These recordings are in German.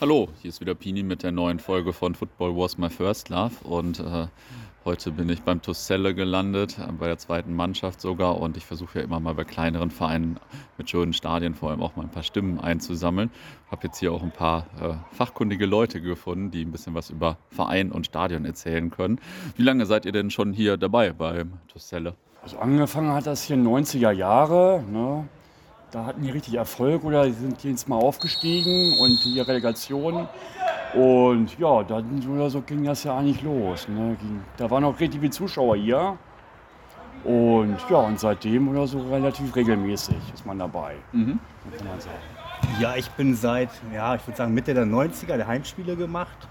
Hallo, hier ist wieder Pini mit der neuen Folge von Football Was My First Love und äh, heute bin ich beim Tusselle gelandet, bei der zweiten Mannschaft sogar und ich versuche ja immer mal bei kleineren Vereinen mit schönen Stadien vor allem auch mal ein paar Stimmen einzusammeln. Habe jetzt hier auch ein paar äh, fachkundige Leute gefunden, die ein bisschen was über Verein und Stadion erzählen können. Wie lange seid ihr denn schon hier dabei beim Tusselle? Also angefangen hat das hier in 90er Jahre. Ne? Da hatten die richtig Erfolg oder die sind jetzt mal aufgestiegen und die Relegation. Und ja, dann oder so ging das ja eigentlich los. Ne? Da waren auch richtig viele Zuschauer hier. Und ja, und seitdem oder so relativ regelmäßig ist man dabei. Mhm. Kann man sagen. Ja, ich bin seit, ja, ich würde sagen Mitte der 90er der Heimspiele gemacht.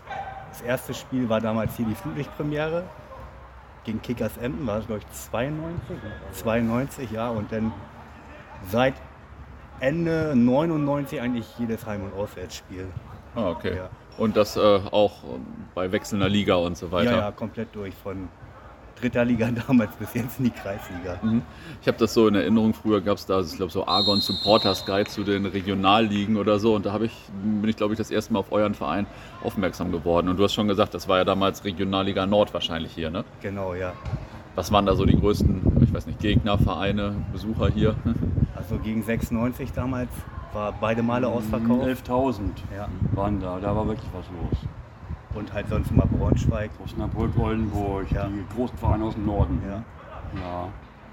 Das erste Spiel war damals hier die Flutlichtpremiere gegen Kickers Emden, war das glaube ich 92? 92, ja. Und dann seit Ende 99 eigentlich jedes Heim- und Auswärtsspiel. Ah, okay. Ja. Und das äh, auch bei wechselnder Liga und so weiter? Ja, ja, komplett durch. Von dritter Liga damals bis jetzt in die Kreisliga. Mhm. Ich habe das so in Erinnerung, früher gab es da, ich glaube, so Argon Supporters Guide zu den Regionalligen oder so. Und da ich, bin ich, glaube ich, das erste Mal auf euren Verein aufmerksam geworden. Und du hast schon gesagt, das war ja damals Regionalliga Nord wahrscheinlich hier, ne? Genau, ja. Was waren da so die größten, ich weiß nicht, Gegner, Vereine, Besucher hier? Also gegen 96 damals war beide Male ausverkauft. 11.000 ja. waren da, da war wirklich was los. Und halt sonst immer Braunschweig. Osnabrück, Oldenburg, ja. die großen Vereine aus dem Norden. Ja. ja.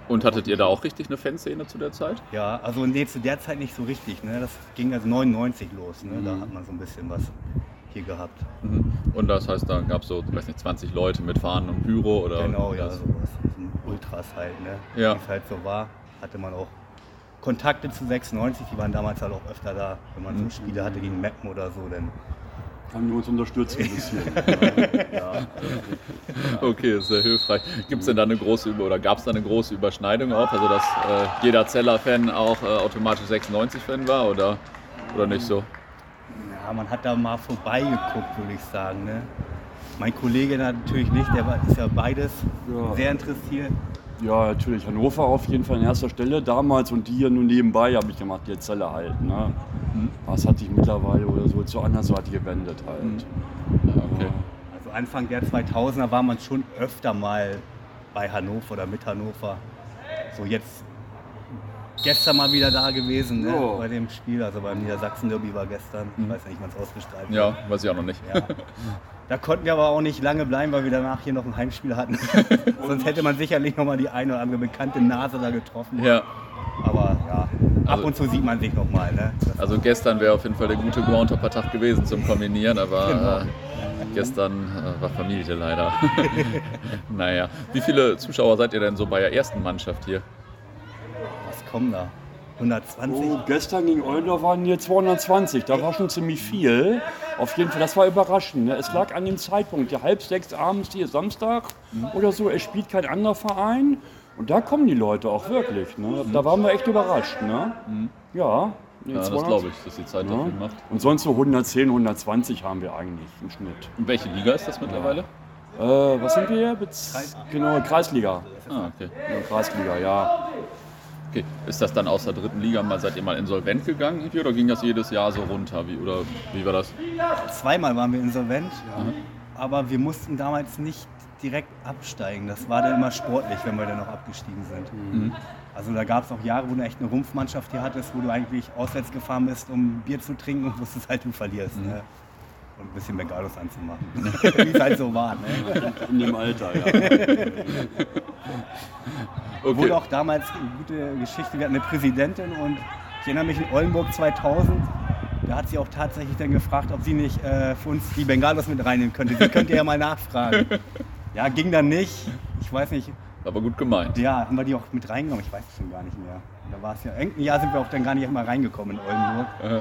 Und hattet ihr da auch richtig eine Fanszene zu der Zeit? Ja, also nee, zu der Zeit nicht so richtig. Ne? Das ging also 99 los. Ne? Mhm. Da hat man so ein bisschen was hier gehabt. Mhm. Und das heißt, da gab es so, weiß nicht, 20 Leute mit Fahnen und Pyro oder? Genau, ja, sowas. Ultras halt, ne? Ja. Wie es halt so war, hatte man auch Kontakte zu 96, die waren damals halt auch öfter da, wenn man so mhm. Spiele hatte gegen Meppen oder so, dann haben die uns unterstützt ein bisschen. ja. Okay, sehr hilfreich. Gibt es denn da eine große oder gab es da eine große Überschneidung auch? Also dass äh, jeder Zeller-Fan auch äh, automatisch 96-Fan war oder, oder nicht so? Ja, man hat da mal vorbeigeguckt, würde ich sagen. Ne? Mein Kollege natürlich nicht, der ist ja beides ja. sehr interessiert. Ja, natürlich. Hannover auf jeden Fall an erster Stelle damals und die hier nur nebenbei habe ich gemacht, die Zelle halt. Ne? Mhm. Was hat sich mittlerweile oder so zur anderen Seite gewendet halt. Mhm. Ja, okay. Also Anfang der 2000er war man schon öfter mal bei Hannover oder mit Hannover. So jetzt gestern mal wieder da gewesen ne? oh. bei dem Spiel. Also beim Niedersachsen-Derby war gestern. Ich mhm. weiß nicht, wann es ausgestrahlt Ja, weiß ich auch noch nicht. Ja. Da konnten wir aber auch nicht lange bleiben, weil wir danach hier noch ein Heimspiel hatten. Sonst hätte man sicherlich noch mal die eine oder andere bekannte Nase da getroffen. Ja. Aber ja, ab also, und zu sieht man sich noch mal. Ne? Also gestern wäre auf jeden Fall der gute Groundhopper-Tag gewesen zum Kombinieren, aber genau. äh, gestern äh, war Familie leider. naja, wie viele Zuschauer seid ihr denn so bei der ersten Mannschaft hier? Was kommen da? 120? Oh, gestern gegen Oldorf waren hier 220. Da war schon ziemlich viel. Auf jeden Fall, das war überraschend. Ne? Es lag an dem Zeitpunkt, ja, halb sechs abends hier Samstag mhm. oder so. Es spielt kein anderer Verein. Und da kommen die Leute auch wirklich. Ne? Da waren wir echt überrascht. Ne? Mhm. Ja. Nee, ja, 200. das glaube ich, dass die Zeit ja. dafür macht. Und sonst so 110, 120 haben wir eigentlich im Schnitt. Und welche Liga ist das mittlerweile? Äh, was sind wir? Kreis genau, Kreisliga. Ah, okay. Ja, Kreisliga, ja. Okay. Ist das dann aus der dritten Liga mal, seid ihr mal insolvent gegangen irgendwie, oder ging das jedes Jahr so runter? Wie, oder wie war das? Zweimal waren wir insolvent, ja. aber wir mussten damals nicht direkt absteigen. Das war dann immer sportlich, wenn wir dann noch abgestiegen sind. Mhm. Also da gab es auch Jahre, wo du echt eine Rumpfmannschaft hier hattest, wo du eigentlich auswärts gefahren bist, um Bier zu trinken und wusstest halt, du verlierst. Mhm. Ne? Und ein bisschen Bengalos anzumachen. Wie es halt so war. Ne? In dem Alter, ja. Okay. Wurde auch damals eine gute Geschichte. Wir hatten eine Präsidentin und ich erinnere mich in Oldenburg 2000. Da hat sie auch tatsächlich dann gefragt, ob sie nicht äh, für uns die Bengalos mit reinnehmen könnte. Sie könnte ja mal nachfragen. Ja, ging dann nicht. Ich weiß nicht. Aber gut gemeint. Ja, haben wir die auch mit reingenommen? Ich weiß es schon gar nicht mehr. Da war es ja. Irgendein Jahr sind wir auch dann gar nicht mal reingekommen in Oldenburg. Aha.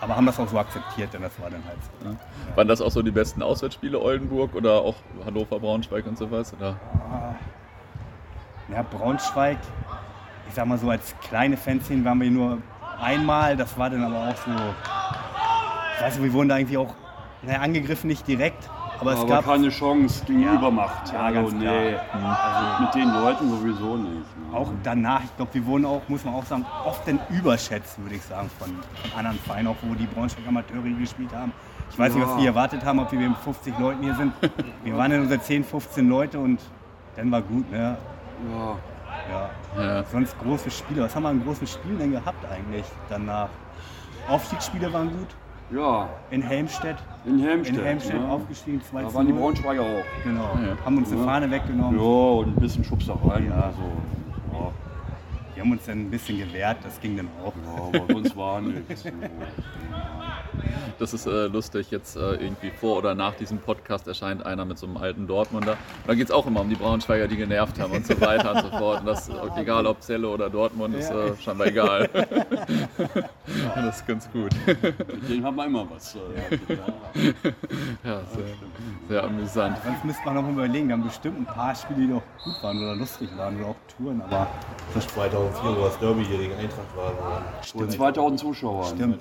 Aber haben das auch so akzeptiert, denn das war dann halt so. Ja. Waren das auch so die besten Auswärtsspiele Oldenburg oder auch Hannover, Braunschweig und so was? Oder? Ah. Ja, Braunschweig, ich sag mal so, als kleine Fanszene waren wir nur einmal. Das war dann aber auch so, ich weiß nicht, wir wurden da irgendwie auch naja, angegriffen, nicht direkt, Aber es aber gab keine Chance gegen Ja. Übermacht. Ja, also, ganz nee. klar. Also mit den Leuten sowieso nicht. Ne? auch danach, ich glaube, wir wurden auch, muss man auch sagen, oft denn überschätzt, würde ich sagen, von, von anderen Vereinen, auch wo die Braunschweig Amateure gespielt haben. Ich weiß nicht, was Ja. die erwartet haben, ob wir mit 50 Leuten hier sind. Wir waren in unser 10, 15 Leute und dann war gut. Ne? Ja. Ja. Ja. Sonst große Spiele. Was haben wir an großen Spielen denn gehabt eigentlich danach? Aufstiegsspiele waren gut. Ja, In Helmstedt. in Helmstedt. In Helmstedt ne? aufgestiegen, 2 Da waren die 0. Braunschweiger auch. Genau. Ja. Haben uns eine Ja. Fahne weggenommen. Ja, und ein bisschen Schubsereien. Ja. Also, ja. Die haben uns dann ein bisschen gewehrt, das ging dann auch. ja, aber sonst war nichts. Das ist äh, lustig, jetzt äh, irgendwie vor oder nach diesem Podcast erscheint einer mit so einem alten Dortmunder. Und da geht es auch immer um die Braunschweiger, die genervt haben und so weiter und so fort. Und das, egal ob Celle oder Dortmund, ist äh, scheinbar egal. das ist ganz gut. Mit denen haben wir immer was. äh, Ja, sehr, sehr amüsant. Sonst müsste man noch mal überlegen, wir haben bestimmt ein paar Spiele, die doch gut waren oder lustig waren oder auch Touren, aber 2004, wo das Derby hier gegen Eintracht war. Mit 2000 Zuschauern. stimmt.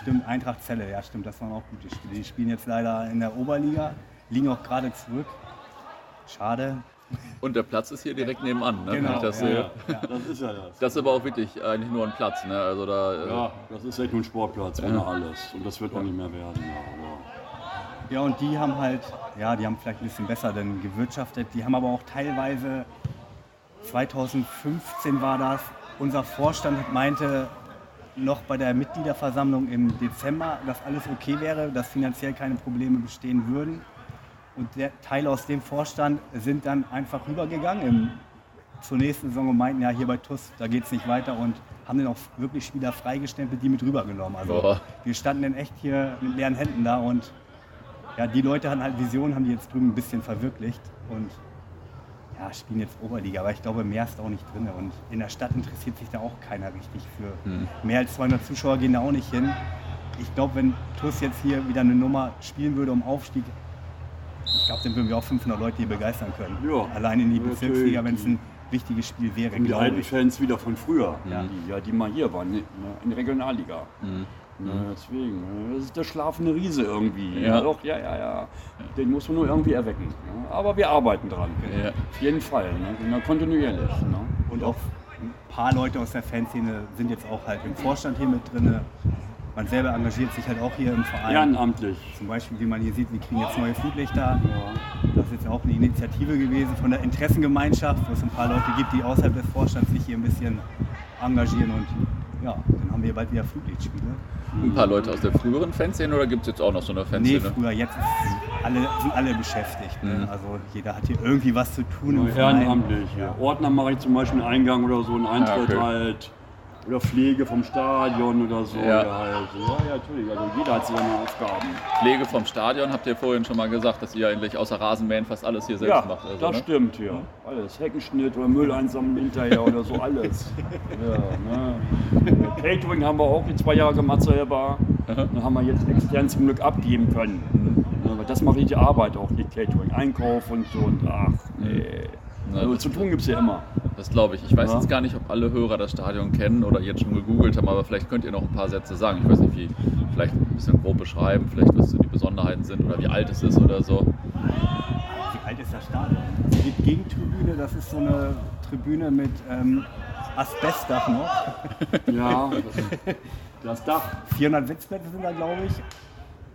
Stimmt, Eintracht Celle, ja stimmt, das waren auch gute Spiele. Die spielen jetzt leider in der Oberliga, liegen auch gerade zurück. Schade. Und der Platz ist hier direkt nebenan, ne? wenn Genau, ich das ja, sehe. ja. Das ist ja das. Das ist aber auch wirklich eigentlich nur ein Platz. Ne? Also da, äh, Ja, das ist echt nur ein Sportplatz, ohne alles. Und das wird auch nicht mehr werden. Ja, und die haben halt, ja, die haben vielleicht ein bisschen besser denn gewirtschaftet. Die haben aber auch teilweise, 2015 war das, unser Vorstand meinte noch bei der Mitgliederversammlung im Dezember, dass alles okay wäre, dass finanziell keine Probleme bestehen würden. Und der Teil aus dem Vorstand sind dann einfach rübergegangen im, zur nächsten Saison und meinten, ja, hier bei TUS, da geht es nicht weiter und haben dann auch wirklich Spieler freigestempelt, die mit rübergenommen. Also Boah. wir standen dann echt hier mit leeren Händen da und ja, die Leute hatten halt Visionen, haben die jetzt drüben ein bisschen verwirklicht und ja, spielen jetzt Oberliga, aber ich glaube, mehr ist auch nicht drin. Und in der Stadt interessiert sich da auch keiner richtig für. Hm. Mehr als 200 Zuschauer gehen da auch nicht hin. Ich glaube, wenn TUS jetzt hier wieder eine Nummer spielen würde um Aufstieg, ich glaube, dann würden wir auch 500 Leute hier begeistern können. Ja. Allein in die Natürlich. Bezirksliga, wenn es ein wichtiges Spiel wäre, Und die alten ich. Fans wieder von früher, Ja. die, ja, die mal hier waren, ne, in der Regionalliga. Mhm. Ne, deswegen, ne, das ist der schlafende Riese irgendwie. Ja. Ja, doch, ja, ja, ja. Den muss man nur irgendwie erwecken. Ne? Aber wir arbeiten dran. Ja. Auf jeden Fall. Ne? Kontinuierlich. Ne? Und auch ein paar Leute aus der Fanszene sind jetzt auch halt im Vorstand hier mit drin. Man selber engagiert sich halt auch hier im Verein. Ehrenamtlich. Zum Beispiel, wie man hier sieht, wir kriegen jetzt neue Flutlichter. Ja. Das ist jetzt auch eine Initiative gewesen von der Interessengemeinschaft, wo es ein paar Leute gibt, die außerhalb des Vorstands sich hier ein bisschen engagieren. Und ja, wir bald wieder Flutlichtspiele. Ein paar Leute aus der früheren Fanszene oder gibt es jetzt auch noch so eine Nee, Fanszene? früher, jetzt alle, sind alle beschäftigt. Ne? Mhm. Also jeder hat hier irgendwie was zu tun. im Verein. Ehrenamtlich. Ja. Ordner mache ich zum Beispiel einen Eingang oder so, einen Eintritt okay. halt. Oder Pflege vom Stadion oder so. Ja. Ja, halt. ja, natürlich. Also jeder hat seine Aufgaben. Pflege vom Stadion habt ihr vorhin schon mal gesagt, dass ihr eigentlich außer Rasenmähen fast alles hier selbst macht. Also, das ne? stimmt, ja. Alles. Heckenschnitt oder Müll einsammeln hinterher oder so, alles. ja, ne. Catering haben wir auch die zwei Jahre gemacht selber. Dann haben wir jetzt extern zum Glück abgeben können. Ja, aber das macht die Arbeit auch, nicht Catering. Einkauf und so und ach, nee. Na, Also zu tun gibt es ja immer. Das glaube ich. Ich weiß Ja. jetzt gar nicht, ob alle Hörer das Stadion kennen oder jetzt schon gegoogelt haben, aber vielleicht könnt ihr noch ein paar Sätze sagen. Ich weiß nicht, wie, vielleicht ein bisschen grob beschreiben, vielleicht was so die Besonderheiten sind oder wie alt es ist oder so. Wie alt ist das Stadion? Die Gegentribüne, das ist so eine Tribüne mit ähm, Asbestdach noch. Ja, das Dach 400 Sitzplätze sind da, glaube ich.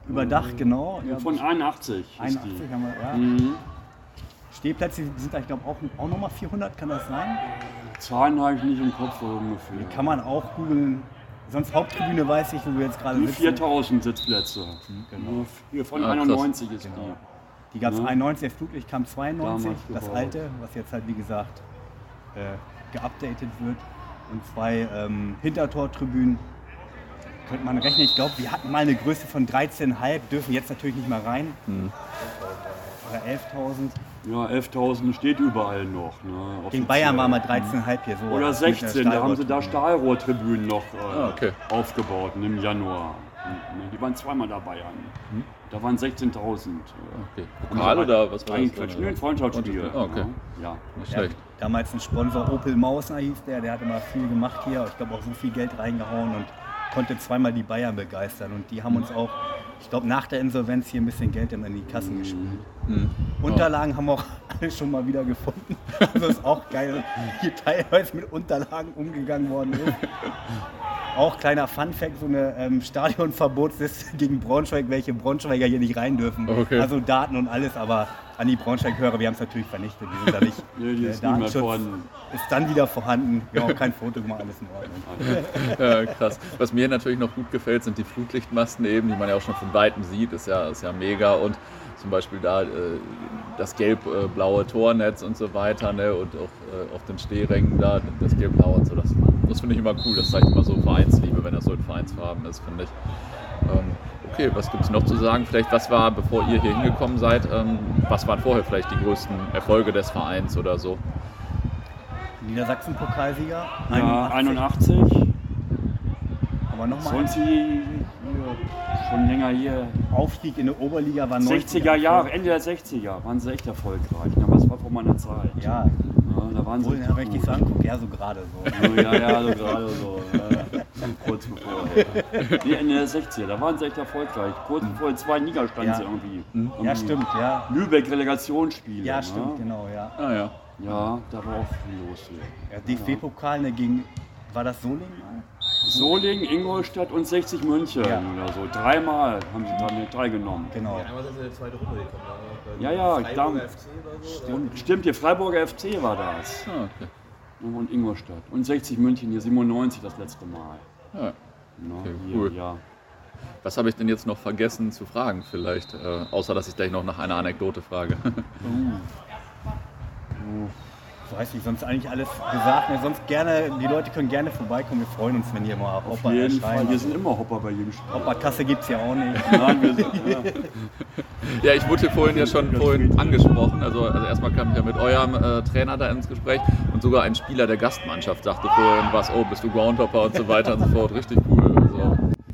Überdacht, genau. Ja, von 81 ist 81 die. haben wir, ja. Mhm. Stehplätze sind da, ich glaube, auch, auch nochmal 400, kann das sein? Zahlen habe ich nicht im Kopf so ungefähr. Die kann man auch googeln. Sonst Haupttribüne weiß ich, wo wir jetzt gerade sitzen. 4000 Sitzplätze. Genau. Hier von krass. 91 ist Genau. die. Die gab es Ja. 91, der Flutlicht kam 92, Damals das gebaut. alte, was jetzt halt wie gesagt äh, geupdatet wird. Und zwei ähm, Hintertortribünen. Könnte man rechnen, ich glaube, wir hatten mal eine Größe von 13,5, dürfen jetzt natürlich nicht mehr rein. Oder 11.000. Ja, 11.000 steht überall noch. Ne, Gegen. Bayern waren wir 13,5 hier so. Oder mit der 16, da haben sie da Stahlrohrtribüne. Stahlrohrtribünen noch äh, Ah, okay. aufgebaut im Januar. Ne, Die waren zweimal dabei. An. Hm? Da waren 16.000. Okay. Pokal oder was war Ein das? Quatsch, ein Freundschaftsspiel. Ah, okay. Ja. Nicht Ja, schlecht. damals ein Sponsor Opel Mausner hieß der, der hat immer viel gemacht hier. Ich glaube auch so viel Geld reingehauen und konnte zweimal die Bayern begeistern und die haben uns auch, ich glaube, nach der Insolvenz hier ein bisschen Geld in die Kassen gespielt. Mhm. Unterlagen haben wir auch alle schon mal wieder gefunden. Also ist auch geil, hier teilweise mit Unterlagen umgegangen worden ist. Auch kleiner Funfact, so eine ähm, Stadionverbotsliste gegen Braunschweig, welche Braunschweiger hier nicht rein dürfen. Okay. Also Daten und alles, aber an die Braunschweig-Hörer, wir haben es natürlich vernichtet. Wir sind da nicht. Nee, die äh, ist Datenschutz vorhanden. ist dann wieder vorhanden. Wir haben auch kein Foto gemacht, alles in Ordnung. Ja, krass. Was mir natürlich noch gut gefällt, sind die Flutlichtmasten eben, die man ja auch schon von Weitem sieht. Ist ja, ist ja mega. Und zum Beispiel da äh, das gelb-blaue Tornetz und so weiter. Ne? Und auch äh, auf den Stehrängen da das gelb-blaue und so. Das, das finde ich immer cool. Das zeigt immer so Vereinsliebe, wenn das so in Vereinsfarben ist, finde ich. Ähm, okay, was gibt es noch zu sagen? Vielleicht, was war, bevor ihr hier hingekommen seid, ähm, was waren vorher vielleicht die größten Erfolge des Vereins oder so? Niedersachsen-Pokalsieger. Ja, 81. Aber nochmal. Sonst die, hier, schon länger hier. Aufstieg in der Oberliga war 90 60er Jahre, Ende der 60er waren sie echt erfolgreich. Na, was war vor meiner Zeit? Ja, Ja, da waren sie wohl, richtig wenn ich das so angucke, ja, so gerade so. Ja, ja, so gerade so. Ja. Kurz bevor. Ja. Nee, Ende der 60er, da waren sie echt erfolgreich. Kurz bevor die zwei Liga standen Ja. sie irgendwie. Ja, Irgendwie stimmt, ja. Lübeck Relegationsspiele. Ja, ne? stimmt, genau, ja. Ah ja. Ja, da war auch viel los hier. ja DFB-Pokal ne, gegen, war das Solingen? Solingen, Ingolstadt und 60 München Ja. oder so. Dreimal haben sie daran teilgenommen. Genau. Einmal sind sie in die zweite Runde gekommen. Ja, ja, Freiburger FC oder so. Stimmt, hier Freiburger FC war das. Ah, okay. Und Ingolstadt. Und 60 München hier 97 das letzte Mal. Ja. Ne, Okay, hier, cool. Ja. Was habe ich denn jetzt noch vergessen zu fragen vielleicht? Äh, außer, dass ich gleich noch nach einer Anekdote frage. Ich weiß nicht, sonst eigentlich alles gesagt. Ne? Sonst gerne, die Leute können gerne vorbeikommen. Wir freuen uns, wenn ihr mal Auf Hopper jeden Fall. Wir sind immer Hopper bei jedem Spiel. Hopperkasse gibt es ja auch nicht. Nein, wir sind, ja. ja, ich wurde vorhin ja schon vorhin angesprochen. Also, also erstmal kam ich ja mit eurem äh, Trainer da ins Gespräch und sogar ein Spieler der Gastmannschaft sagte vorhin was, oh, bist du Groundhopper und so weiter und so fort. Richtig cool.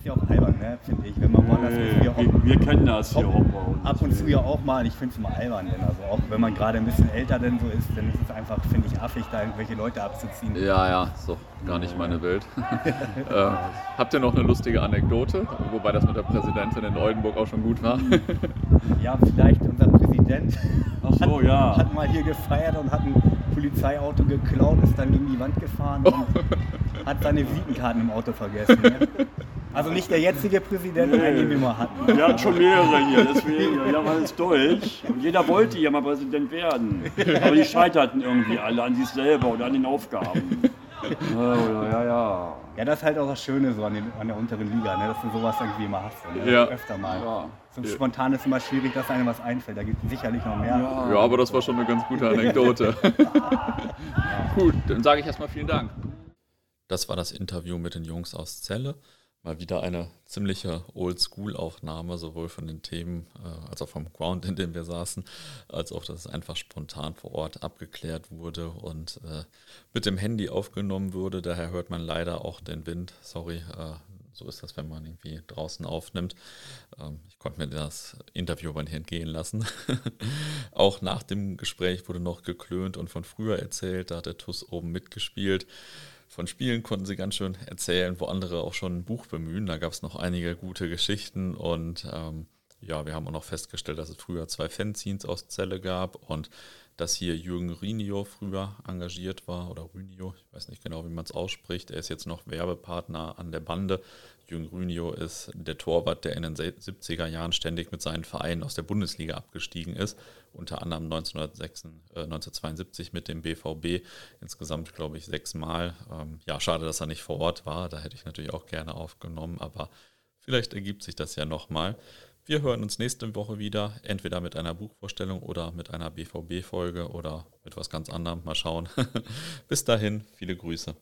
Ist ja auch albern, ne? finde ich. Wenn man woanders ist, wir wir, wir kennen das hier, Hopper. ab und zu ja auch mal. Ich finde es immer albern, denn also auch wenn man gerade ein bisschen älter denn so ist, dann ist es einfach, finde ich, affig, da irgendwelche Leute abzuziehen. ja, ja, ist doch gar nicht meine Welt. äh, habt ihr noch eine lustige Anekdote? Wobei das mit der Präsidentin in Oldenburg auch schon gut war. Ja, vielleicht unser Präsident Ach so, ja. hat mal hier gefeiert und hat ein Polizeiauto geklaut, ist dann gegen die Wand gefahren und hat seine Visitenkarten im Auto vergessen. Ne? Also nicht der jetzige Präsident, Nee. den wir mal hatten. Wir hatten schon mehrere hier, deswegen, wir haben alles durch. Und jeder wollte hier mal Präsident werden. Aber die scheiterten irgendwie alle an sich selber oder an den Aufgaben. Ja, ja, ja. Ja, das ist halt auch das Schöne so an, den, an der unteren Liga, ne? dass du sowas irgendwie immer hast. Ne? Ja. Öfter mal. Ja. So spontan ist immer schwierig, dass einem was einfällt. Da gibt es sicherlich noch mehr. Ja. Ja, aber das war schon eine ganz gute Anekdote. Gut, dann sage ich erstmal vielen Dank. Das war das Interview mit den Jungs aus Celle. Mal wieder eine ziemliche Oldschool-Aufnahme, sowohl von den Themen äh, als auch vom Ground, in dem wir saßen, als auch, dass es einfach spontan vor Ort abgeklärt wurde und äh, mit dem Handy aufgenommen wurde. Daher hört man leider auch den Wind. Sorry, äh, so ist das, wenn man irgendwie draußen aufnimmt. Ähm, ich konnte mir das Interview aber nicht entgehen lassen. auch nach dem Gespräch wurde noch geklönt und von früher erzählt. Da hat der TUS oben mitgespielt. Von Spielen konnten sie ganz schön erzählen, wo andere auch schon ein Buch bemühen. Da gab es noch einige gute Geschichten und ähm, ja, wir haben auch noch festgestellt, dass es früher zwei Fanzines aus Celle gab und dass hier Jürgen Rinio früher engagiert war oder Rünio, ich weiß nicht genau, wie man es ausspricht. Er ist jetzt noch Werbepartner an der Bande. Jürgen Rünio ist der Torwart, der in den 70er Jahren ständig mit seinen Vereinen aus der Bundesliga abgestiegen ist. Unter anderem 1906, äh, 1972 mit dem BVB. Insgesamt, glaube ich, sechsmal. Ähm, ja, schade, dass er nicht vor Ort war. Da hätte ich natürlich auch gerne aufgenommen, aber vielleicht ergibt sich das ja nochmal. Wir hören uns nächste Woche wieder, entweder mit einer Buchvorstellung oder mit einer BVB-Folge oder mit was ganz anderem. Mal schauen. Bis dahin, viele Grüße.